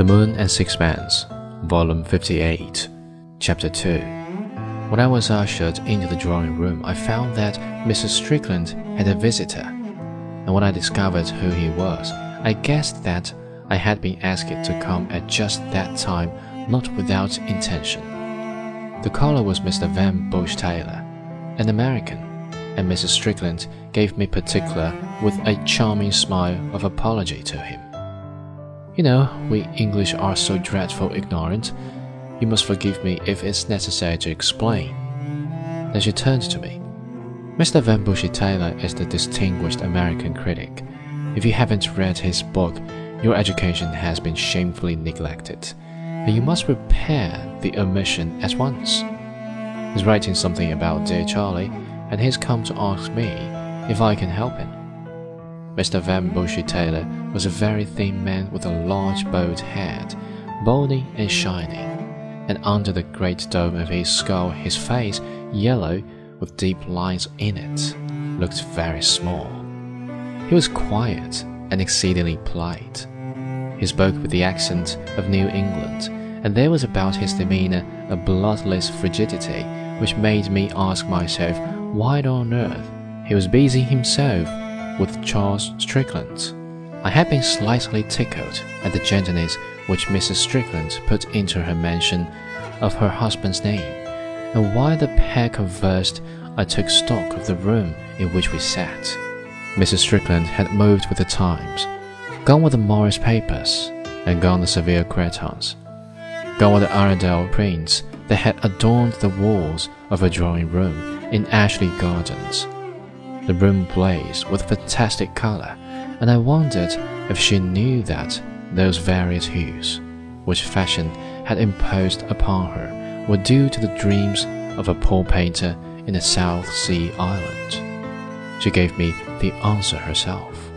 The Moon and Sixpence, Volume 58, Chapter 2. When I was ushered into the drawing room, I found that Mrs. Strickland had a visitor, and when I discovered who he was, I guessed that I had been asked to come at just that time, not without intention. The caller was Mr. Van Busche Taylor, an American, and Mrs. Strickland gave me particular with a charming smile of apology to him. You know, we English are so dreadful ignorant. You must forgive me if it's necessary to explain. Then she turned to me. Mr. Van Busche Taylor is the distinguished American critic. If you haven't read his book, your education has been shamefully neglected, and you must repair the omission at once. He's writing something about dear Charlie, and he's come to ask me if I can help him. Mr. Van Busche Taylor was a very thin man with a large bald head, bony and shining, and under the great dome of his skull his face, yellow with deep lines in it, looked very small. He was quiet and exceedingly polite. He spoke with the accent of New England, and there was about his demeanor a bloodless frigidity which made me ask myself why on earth he was busy himself with Charles Strickland. I had been slightly tickled at the gentleness which Mrs. Strickland put into her mention of her husband's name, and while the pair conversed, I uh, took stock of the room in which we sat. Mrs. Strickland had moved with the times, gone with the Morris papers, and gone the severe cretonnes. gone with the Arundel prints that had adorned the walls of her drawing room in Ashley Gardens. The room blazed with fantastic color, and I wondered if she knew that those various hues, which fashion had imposed upon her, were due to the dreams of a poor painter in a South Sea island. She gave me the answer herself.